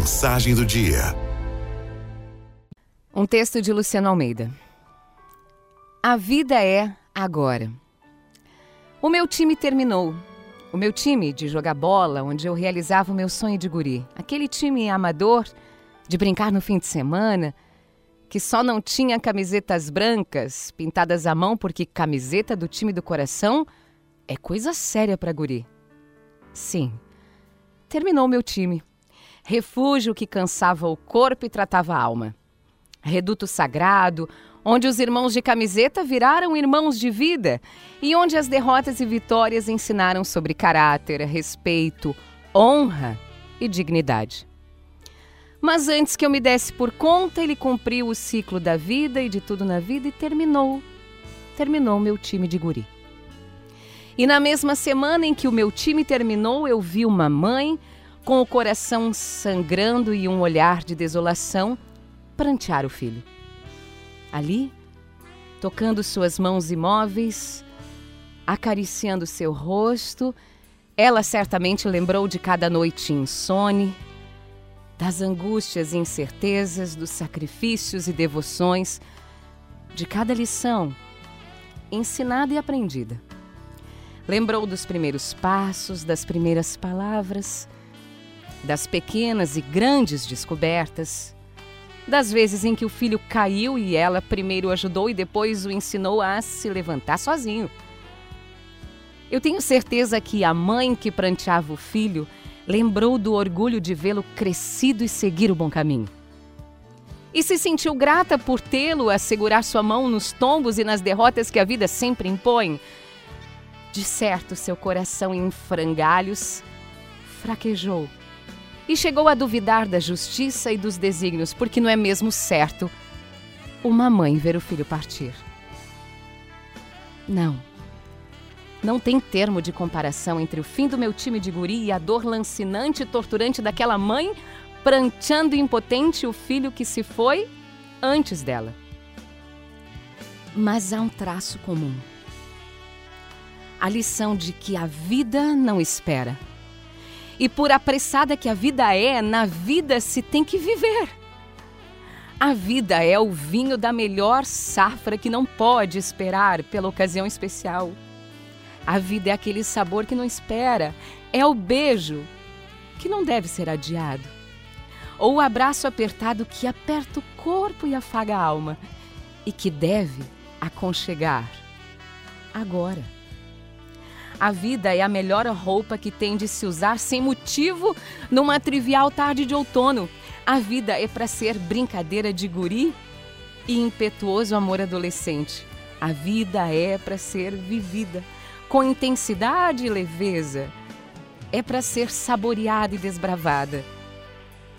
Mensagem do dia. Um texto de Luciano Almeida. A vida é agora. O meu time terminou. O meu time de jogar bola, onde eu realizava o meu sonho de guri. Aquele time amador, de brincar no fim de semana, que só não tinha camisetas brancas pintadas à mão, porque camiseta do time do coração é coisa séria para guri. Sim, terminou meu time. Refúgio que cansava o corpo e tratava a alma. Reduto sagrado, onde os irmãos de camiseta viraram irmãos de vida e onde as derrotas e vitórias ensinaram sobre caráter, respeito, honra e dignidade. Mas antes que eu me desse por conta, ele cumpriu o ciclo da vida e de tudo na vida e terminou. Terminou meu time de guri. E na mesma semana em que o meu time terminou, eu vi uma mãe com o coração sangrando e um olhar de desolação prantear o filho. Ali, tocando suas mãos imóveis, acariciando seu rosto, ela certamente lembrou de cada noite insone, das angústias e incertezas, dos sacrifícios e devoções, de cada lição ensinada e aprendida. Lembrou dos primeiros passos, das primeiras palavras, das pequenas e grandes descobertas, das vezes em que o filho caiu e ela primeiro ajudou e depois o ensinou a se levantar sozinho. Eu tenho certeza que a mãe que pranteava o filho lembrou do orgulho de vê-lo crescido e seguir o bom caminho. E se sentiu grata por tê-lo a segurar sua mão nos tombos e nas derrotas que a vida sempre impõe. De certo, seu coração em frangalhos fraquejou e chegou a duvidar da justiça e dos desígnios, porque não é mesmo certo uma mãe ver o filho partir. Não. Não tem termo de comparação entre o fim do meu time de guri e a dor lancinante e torturante daquela mãe pranteando impotente o filho que se foi antes dela. Mas há um traço comum. A lição de que a vida não espera e por apressada que a vida é, na vida se tem que viver. A vida é o vinho da melhor safra que não pode esperar pela ocasião especial. A vida é aquele sabor que não espera, é o beijo que não deve ser adiado. Ou o abraço apertado que aperta o corpo e afaga a alma e que deve aconchegar agora. A vida é a melhor roupa que tem de se usar sem motivo numa trivial tarde de outono. A vida é para ser brincadeira de guri e impetuoso amor adolescente. A vida é para ser vivida com intensidade e leveza. É para ser saboreada e desbravada.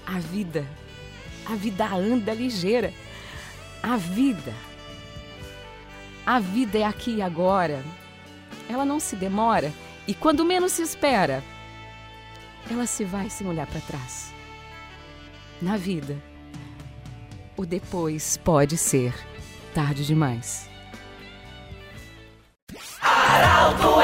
A vida, a vida anda ligeira. A vida, a vida é aqui e agora ela não se demora e quando menos se espera, ela se vai sem olhar para trás. Na vida, o depois pode ser tarde demais. Aralto